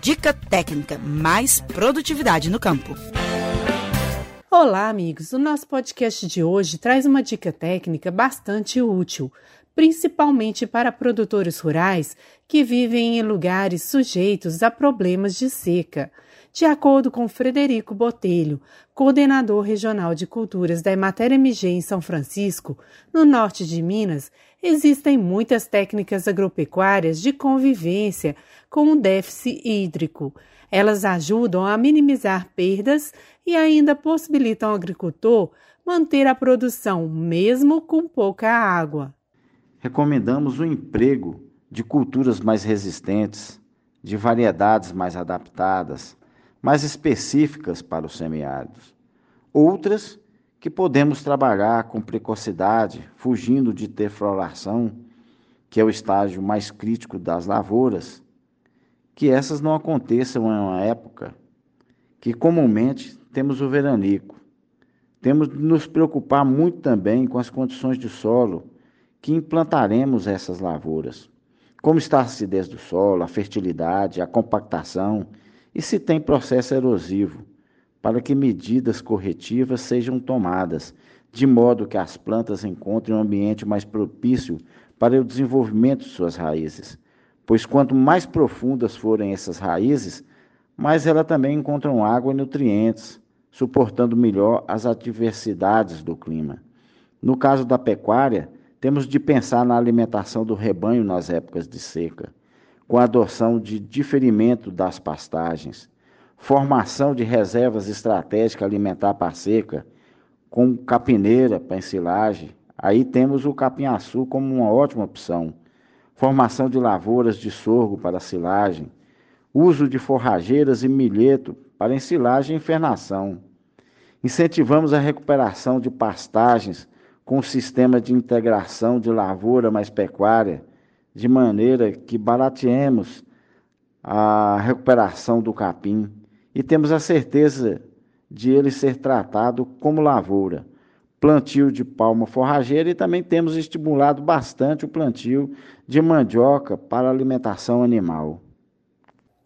Dica técnica, mais produtividade no campo. Olá, amigos! O nosso podcast de hoje traz uma dica técnica bastante útil, principalmente para produtores rurais que vivem em lugares sujeitos a problemas de seca. De acordo com Frederico Botelho, coordenador regional de culturas da Emater MG em São Francisco, no norte de Minas, existem muitas técnicas agropecuárias de convivência com o déficit hídrico. Elas ajudam a minimizar perdas e ainda possibilitam ao agricultor manter a produção, mesmo com pouca água. Recomendamos o emprego de culturas mais resistentes, de variedades mais adaptadas, mais específicas para os semiáridos. Outras que podemos trabalhar com precocidade, fugindo de ter floração, que é o estágio mais crítico das lavouras, que essas não aconteçam em uma época que comumente temos o veranico. Temos de nos preocupar muito também com as condições de solo que implantaremos essas lavouras. Como está a acidez do solo, a fertilidade, a compactação e se tem processo erosivo, para que medidas corretivas sejam tomadas, de modo que as plantas encontrem um ambiente mais propício para o desenvolvimento de suas raízes. Pois quanto mais profundas forem essas raízes, mais elas também encontram água e nutrientes, suportando melhor as adversidades do clima. No caso da pecuária, temos de pensar na alimentação do rebanho nas épocas de seca, com a adoção de diferimento das pastagens, formação de reservas estratégicas alimentar para seca, com capineira para ensilagem. Aí temos o capim-açu como uma ótima opção. Formação de lavouras de sorgo para silagem, uso de forrageiras e milheto para ensilagem e infernação. Incentivamos a recuperação de pastagens com o sistema de integração de lavoura mais pecuária, de maneira que barateemos a recuperação do capim e temos a certeza de ele ser tratado como lavoura. Plantio de palma forrageira e também temos estimulado bastante o plantio de mandioca para alimentação animal.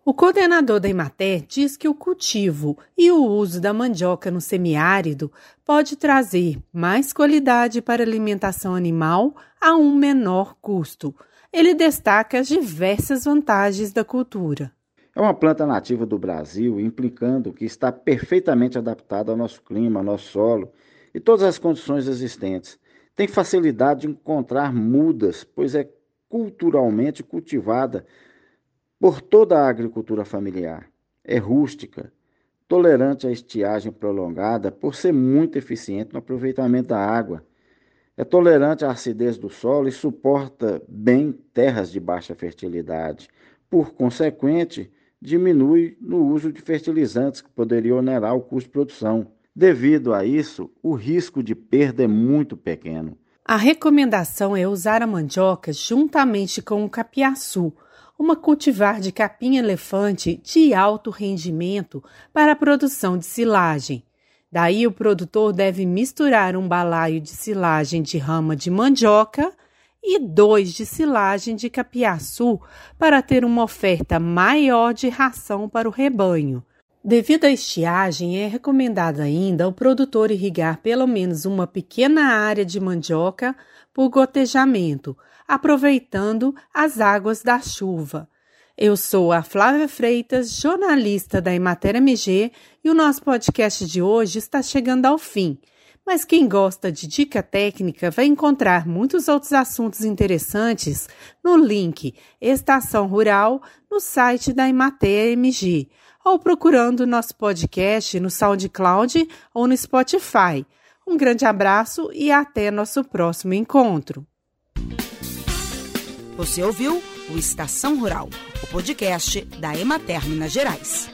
O coordenador da Imater diz que o cultivo e o uso da mandioca no semiárido pode trazer mais qualidade para a alimentação animal a um menor custo. Ele destaca as diversas vantagens da cultura. É uma planta nativa do Brasil, implicando que está perfeitamente adaptada ao nosso clima, ao nosso solo e todas as condições existentes. Tem facilidade de encontrar mudas, pois é culturalmente cultivada por toda a agricultura familiar. É rústica, tolerante à estiagem prolongada por ser muito eficiente no aproveitamento da água. É tolerante à acidez do solo e suporta bem terras de baixa fertilidade. Por consequente, diminui no uso de fertilizantes que poderia onerar o custo de produção. Devido a isso, o risco de perda é muito pequeno. A recomendação é usar a mandioca juntamente com o capiaçu, uma cultivar de capim-elefante de alto rendimento para a produção de silagem. Daí o produtor deve misturar um balaio de silagem de rama de mandioca e dois de silagem de capiaçu para ter uma oferta maior de ração para o rebanho. Devido à estiagem, é recomendado ainda o produtor irrigar pelo menos uma pequena área de mandioca por gotejamento, aproveitando as águas da chuva. Eu sou a Flávia Freitas, jornalista da Emater MG, e o nosso podcast de hoje está chegando ao fim. Mas quem gosta de dica técnica vai encontrar muitos outros assuntos interessantes no link Estação Rural no site da Emater MG, ou procurando nosso podcast no SoundCloud ou no Spotify. Um grande abraço e até nosso próximo encontro. Você ouviu o Estação Rural, o podcast da Emater Minas Gerais.